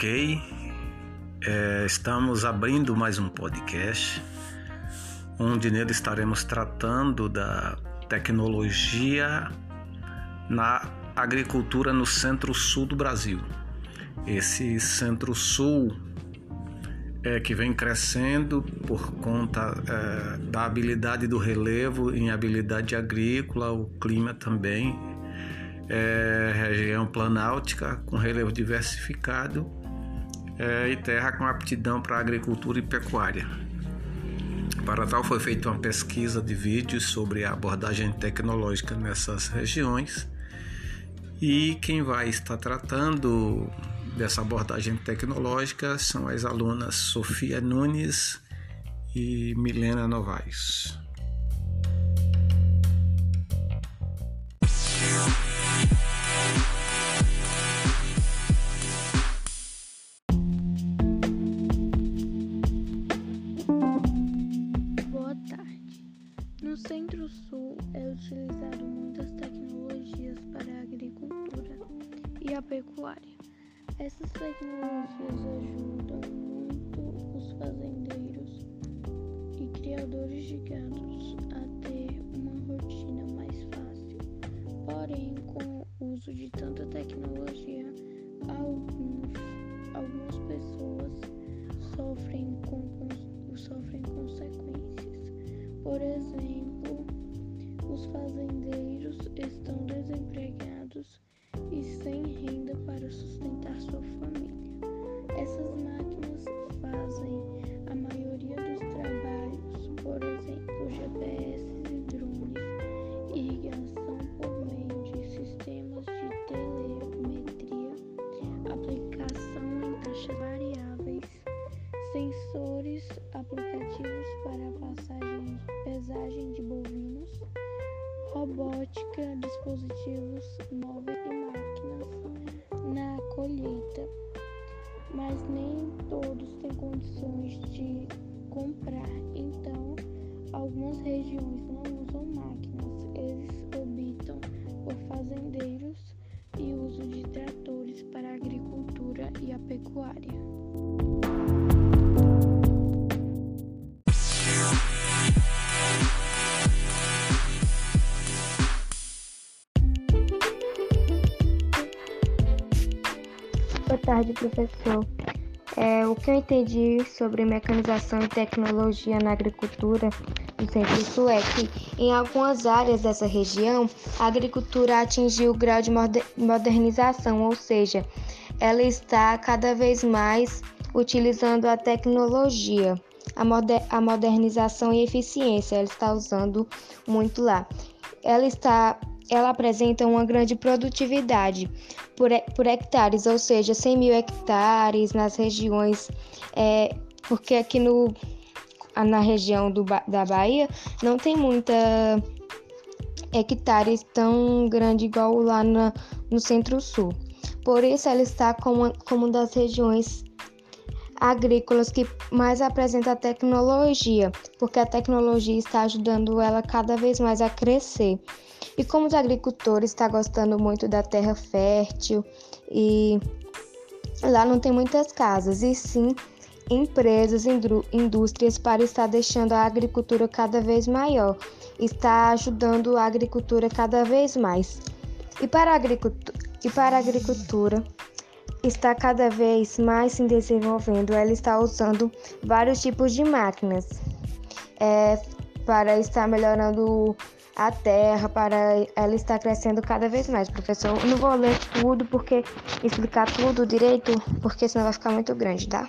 Ok, é, estamos abrindo mais um podcast, onde nele estaremos tratando da tecnologia na agricultura no centro-sul do Brasil. Esse centro-sul é que vem crescendo por conta é, da habilidade do relevo em habilidade agrícola, o clima também é, região planáltica com relevo diversificado é, e terra com aptidão para agricultura e pecuária. Para tal, foi feita uma pesquisa de vídeos sobre a abordagem tecnológica nessas regiões e quem vai estar tratando dessa abordagem tecnológica são as alunas Sofia Nunes e Milena Novaes. E a pecuária. Essas tecnologias ajudam muito os fazendeiros e criadores de gados a ter uma rotina mais fácil. Porém, com o uso de tanta tecnologia, alguns, algumas pessoas sofrem com, sofrem consequências. Por exemplo, os fazendeiros estão desempregados e sem renda para sustentar sua família. Essas máquinas fazem a maioria dos trabalhos, por exemplo, GPS e drones, irrigação por meio de sistemas de telemetria, aplicação em taxas variáveis, sensores, aplicativos para passagem, pesagem de bovinos, robótica, dispositivos móveis colheita. Mas nem todos têm condições de comprar, então algumas regiões não usam máquinas, Boa tarde, professor. É, o que eu entendi sobre mecanização e tecnologia na agricultura no Centro-Sul é que, em algumas áreas dessa região, a agricultura atingiu o grau de modernização, ou seja, ela está cada vez mais utilizando a tecnologia, a, moder a modernização e eficiência, ela está usando muito lá. Ela está ela apresenta uma grande produtividade por, por hectares, ou seja, 100 mil hectares nas regiões, é, porque aqui no, na região do, da Bahia não tem muita hectares tão grande igual lá na, no centro-sul. Por isso, ela está como, como uma das regiões agrícolas que mais apresenta tecnologia, porque a tecnologia está ajudando ela cada vez mais a crescer. E como os agricultores estão gostando muito da terra fértil e lá não tem muitas casas, e sim empresas, indústrias para estar deixando a agricultura cada vez maior, está ajudando a agricultura cada vez mais. E para a agricultura, e para a agricultura está cada vez mais se desenvolvendo, ela está usando vários tipos de máquinas é, para estar melhorando a terra, para ela estar crescendo cada vez mais. Professor, eu não vou ler tudo porque explicar tudo direito, porque senão vai ficar muito grande, tá?